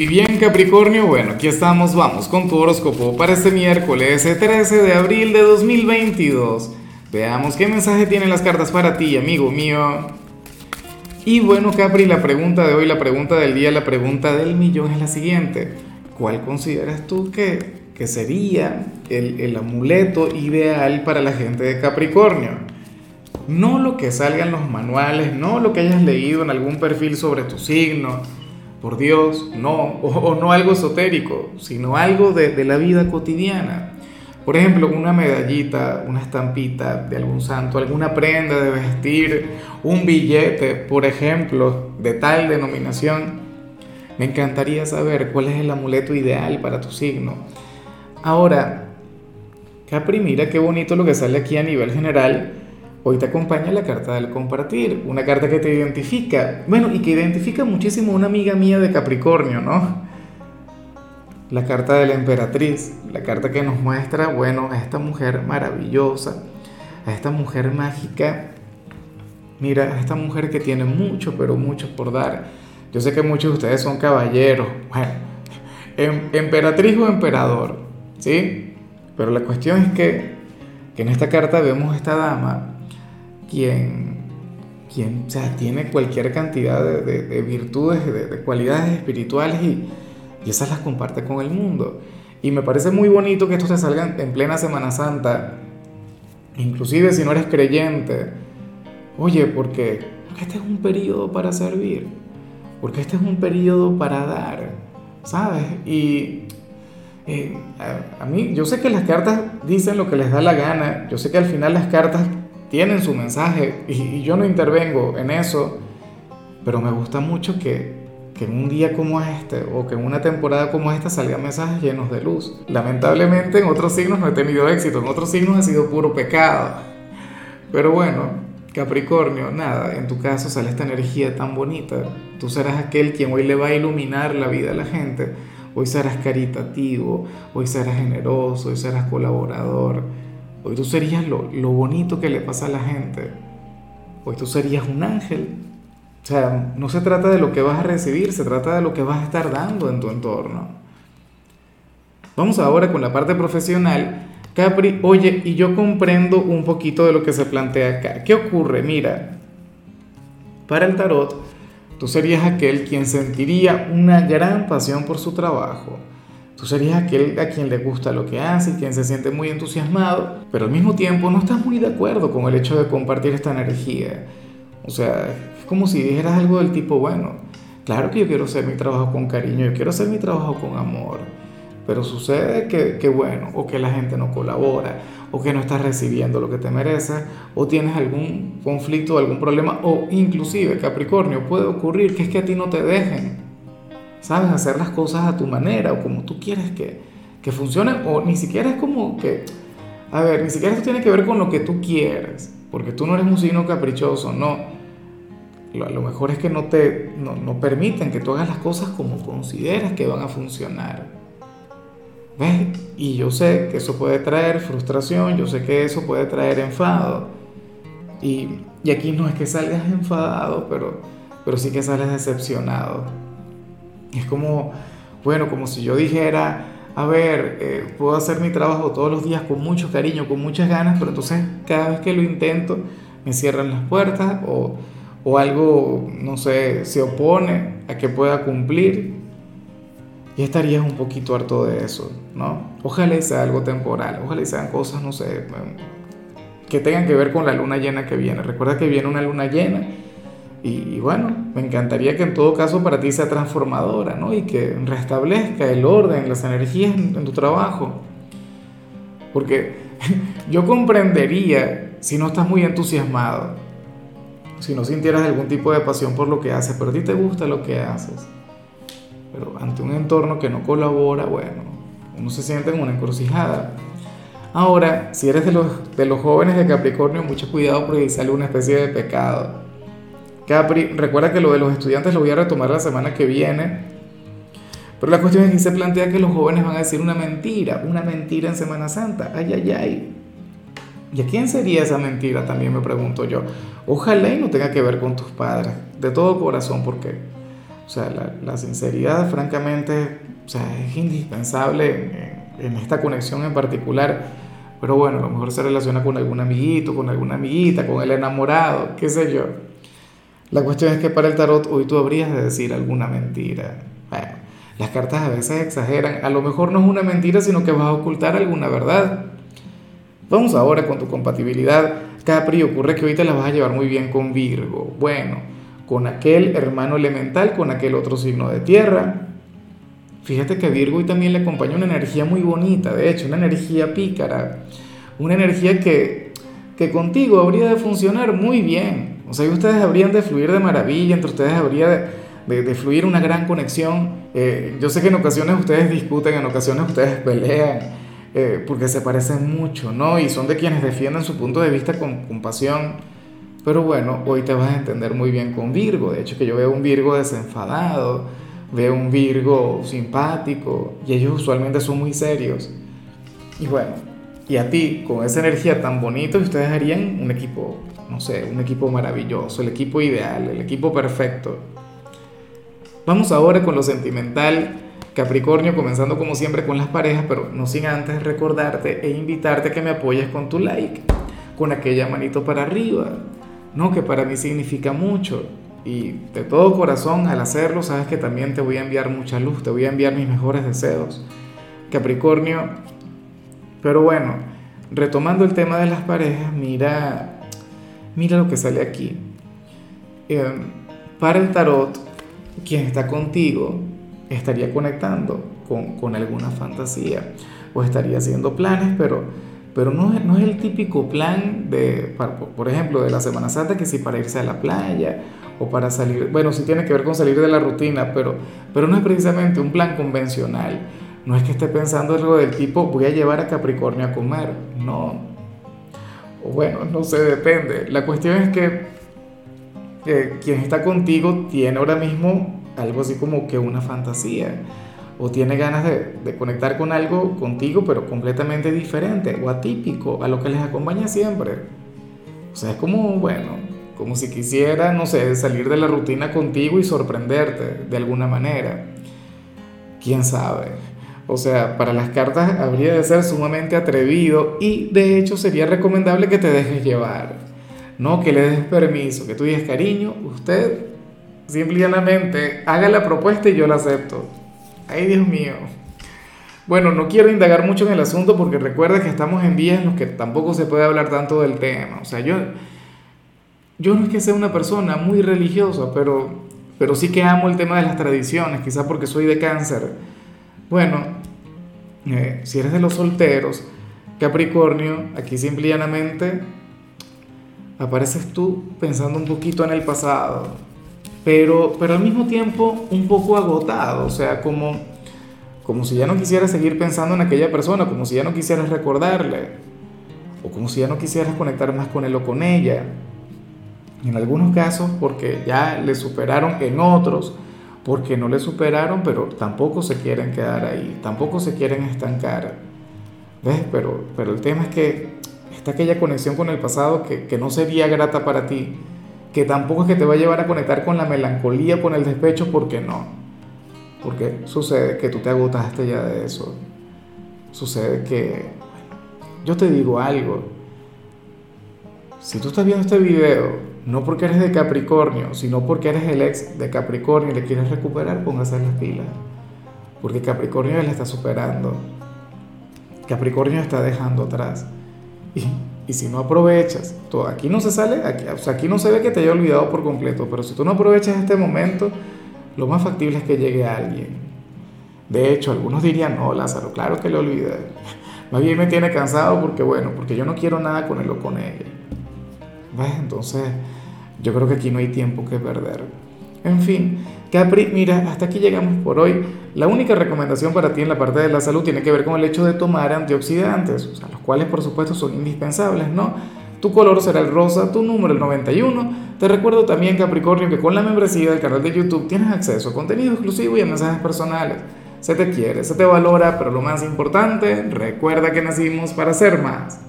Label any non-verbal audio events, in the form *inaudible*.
Y bien Capricornio, bueno, aquí estamos, vamos con tu horóscopo para este miércoles 13 de abril de 2022. Veamos qué mensaje tienen las cartas para ti, amigo mío. Y bueno Capri, la pregunta de hoy, la pregunta del día, la pregunta del millón es la siguiente. ¿Cuál consideras tú que, que sería el, el amuleto ideal para la gente de Capricornio? No lo que salga en los manuales, no lo que hayas leído en algún perfil sobre tu signo por Dios, no, o, no algo esotérico, sino algo de, de, la vida cotidiana. Por ejemplo, una medallita, una estampita de algún santo, alguna prenda de vestir, un billete, por ejemplo, de tal denominación. Me encantaría saber cuál es el amuleto ideal para tu signo. Ahora, Capri, mira qué bonito lo que sale aquí a nivel general Hoy te acompaña la carta del compartir, una carta que te identifica, bueno, y que identifica muchísimo a una amiga mía de Capricornio, ¿no? La carta de la emperatriz, la carta que nos muestra, bueno, a esta mujer maravillosa, a esta mujer mágica, mira, a esta mujer que tiene mucho, pero mucho por dar. Yo sé que muchos de ustedes son caballeros, bueno, em, emperatriz o emperador, ¿sí? Pero la cuestión es que, que en esta carta vemos a esta dama quien, quien o sea, tiene cualquier cantidad de, de, virtudes, de, de, cualidades espirituales y, y esas las comparte con el mundo. Y me parece muy bonito que esto te salga en plena Semana Santa, inclusive si no eres creyente. Oye, porque, porque este es un periodo para servir, porque este es un periodo para dar, ¿sabes? Y eh, a, a, mí, yo sé que las cartas dicen lo que les da la gana, yo sé que al final las cartas tienen su mensaje y, yo no intervengo en eso, pero me gusta mucho que, que en un día como este o que en una temporada como esta salgan mensajes llenos de luz. Lamentablemente en otros signos no he tenido éxito, en otros signos ha sido puro pecado. Pero bueno, Capricornio, nada, en tu caso sale esta energía tan bonita. Tú serás aquel quien hoy le va a iluminar la vida a la gente. Hoy serás caritativo, hoy serás generoso, hoy serás colaborador. Hoy tú serías lo, bonito que le pasa a la gente. Hoy tú serías un ángel. O sea, no se trata de lo que vas a recibir, se trata de lo que vas a estar dando en tu entorno. Vamos ahora con la parte profesional. Capri, oye, y yo comprendo un poquito de lo que se plantea acá. ¿Qué ocurre? Mira, para el tarot, tú serías aquel quien sentiría una gran pasión por su trabajo. Tú serías aquel a quien le gusta lo que hace y quien se siente muy entusiasmado, pero al mismo tiempo no estás muy de acuerdo con el hecho de compartir esta energía. O sea, es como si dijeras algo del tipo, bueno, claro que yo quiero hacer mi trabajo con cariño, yo quiero hacer mi trabajo con amor, pero sucede que, bueno, o que la gente no colabora, o que no estás recibiendo lo que te mereces, o tienes algún conflicto, algún problema, o inclusive, Capricornio, puede ocurrir que es que a ti no te dejen ¿sabes? Hacer las cosas a tu manera o como tú quieres que, que funcionen, o ni siquiera es como que, a ver, ni siquiera esto tiene que ver con lo que tú quieres, porque tú no eres un signo caprichoso, no. Lo, lo mejor es que no te no, no permiten que tú hagas las cosas como consideras que van a funcionar. ¿Ves? Y yo sé que eso puede traer frustración, yo sé que eso puede traer enfado. Y, y aquí no es que salgas enfadado, pero, pero sí que sales decepcionado. Es como, bueno, como si yo dijera, a ver, eh, puedo hacer mi trabajo todos los días con mucho cariño, con muchas ganas, pero entonces cada vez que lo intento me cierran las puertas o, o algo, no sé, se opone a que pueda cumplir. Y estarías un poquito harto de eso, ¿no? Ojalá sea algo temporal, ojalá sean cosas, no sé, que tengan que ver con la luna llena que viene. Recuerda que viene una luna llena y, bueno, me encantaría que en todo caso para ti sea transformadora, ¿no? Y que restablezca el orden, las energías en, tu trabajo. Porque *laughs* yo comprendería si no estás muy entusiasmado, si no sintieras algún tipo de pasión por lo que haces, pero a ti te gusta lo que haces. Pero ante un entorno que no colabora, bueno, uno se siente en una encrucijada. Ahora, si eres de los, de los jóvenes de Capricornio, mucho cuidado porque sale una especie de pecado Capri, recuerda que lo de los estudiantes lo voy a retomar la semana que viene. Pero la cuestión es que se plantea que los jóvenes van a decir una mentira, una mentira en Semana Santa. Ay, ay, ay. ¿Y a quién sería esa mentira? También me pregunto yo. Ojalá y no tenga que ver con tus padres, de todo corazón, porque O sea, la, sinceridad, francamente, o sea, es indispensable en, en, esta conexión en particular. Pero bueno, a lo mejor se relaciona con algún amiguito, con alguna amiguita, con el enamorado, qué sé yo. La cuestión es que para el tarot hoy tú habrías de decir alguna mentira. Bueno, las cartas a veces exageran. A lo mejor no es una mentira, sino que vas a ocultar alguna verdad. Vamos ahora con tu compatibilidad. Capri, ocurre que te la vas a llevar muy bien con Virgo. Bueno, con aquel hermano elemental, con aquel otro signo de tierra. Fíjate que Virgo hoy también le acompaña una energía muy bonita, de hecho, una energía pícara. Una energía que, que contigo habría de funcionar muy bien. O sea, ustedes habrían de fluir de maravilla, entre ustedes habría de, fluir una gran conexión. Eh, yo sé que en ocasiones ustedes discuten, en ocasiones ustedes pelean, eh, porque se parecen mucho, ¿no? Y son de quienes defienden su punto de vista con, con pasión. Pero bueno, hoy te vas a entender muy bien con Virgo. De hecho, que yo veo un Virgo desenfadado, veo un Virgo simpático, y ellos usualmente son muy serios. Y bueno, y a ti, con esa energía tan bonita, ustedes harían un equipo no sé, un equipo maravilloso, el equipo ideal, el equipo perfecto. Vamos ahora con lo sentimental, Capricornio, comenzando como siempre con las parejas, pero no sin antes recordarte e invitarte a que me apoyes con tu like, con aquella manito para arriba, ¿no? Que para mí significa mucho. Y de todo corazón, al hacerlo, sabes que también te voy a enviar mucha luz, te voy a enviar mis mejores deseos. Capricornio, pero bueno, retomando el tema de las parejas, mira Mira lo que sale aquí. Em, para el tarot, quien está contigo estaría conectando con, alguna fantasía o estaría haciendo planes, pero, pero no, no es el típico plan de, por ejemplo, de la Semana Santa, que si para irse a la playa o para salir, bueno, sí tiene que ver con salir de la rutina, pero, pero no es precisamente un plan convencional. No es que esté pensando algo del tipo, voy a llevar a Capricornio a comer. No, o bueno, no sé, depende. La cuestión es que quien está contigo tiene ahora mismo algo así como que una fantasía o tiene ganas de, de, conectar con algo contigo, pero completamente diferente o atípico a lo que les acompaña siempre. O sea, es como, bueno, como si quisiera, no sé, salir de la rutina contigo y sorprenderte de alguna manera. ¿Quién sabe? O sea, para las cartas habría de ser sumamente atrevido y de hecho sería recomendable que te dejes llevar, no que le des permiso, que tú digas cariño, usted simplemente haga la propuesta y yo la acepto. Ay, Dios mío. Bueno, no quiero indagar mucho en el asunto porque recuerda que estamos en días en los que tampoco se puede hablar tanto del tema. O sea, yo, yo no es que sea una persona muy religiosa, pero, pero sí que amo el tema de las tradiciones, quizás porque soy de cáncer. Bueno, eh, si eres de los solteros, Capricornio, aquí simplemente apareces tú pensando un poquito en el pasado, pero, pero al mismo tiempo un poco agotado, o sea, como, como si ya no quisieras seguir pensando en aquella persona, como si ya no quisieras recordarle, o como si ya no quisieras conectar más con él o con ella. En algunos casos porque ya le superaron, en otros porque no le superaron, pero tampoco se quieren quedar ahí, tampoco se quieren estancar. ¿Ves? Pero, pero el tema es que está aquella conexión con el pasado que, que no sería grata para ti, que tampoco es que te va a llevar a conectar con la melancolía, con el despecho, porque no. Porque sucede que tú te agotaste ya de eso. Sucede que, yo te digo algo, si tú estás viendo este video no porque eres de Capricornio, sino porque eres el ex de Capricornio y le quieres recuperar, póngase en las pilas. Porque Capricornio ya le está superando. Capricornio está dejando atrás. Y, y si no aprovechas, todo, aquí no se sale, aquí, aquí no se ve que te haya olvidado por completo, pero si tú no aprovechas este momento, lo más factible es que llegue alguien. De hecho, algunos dirían, no, Lázaro, claro que le olvidé. Más bien me tiene cansado porque, bueno, porque yo no quiero nada con él o con ella. ¿Ves? Entonces, yo creo que aquí no hay tiempo que perder. En fin, Capri, mira, hasta aquí llegamos por hoy. La única recomendación para ti en la parte de la salud tiene que ver con el hecho de tomar antioxidantes, o sea, los cuales por supuesto son indispensables, ¿no? Tu color será el rosa, tu número el 91. Te recuerdo también, Capricornio, que con la membresía del canal de YouTube tienes acceso a contenido exclusivo y a mensajes personales. Se te quiere, se te valora, pero lo más importante, recuerda que nacimos para ser más.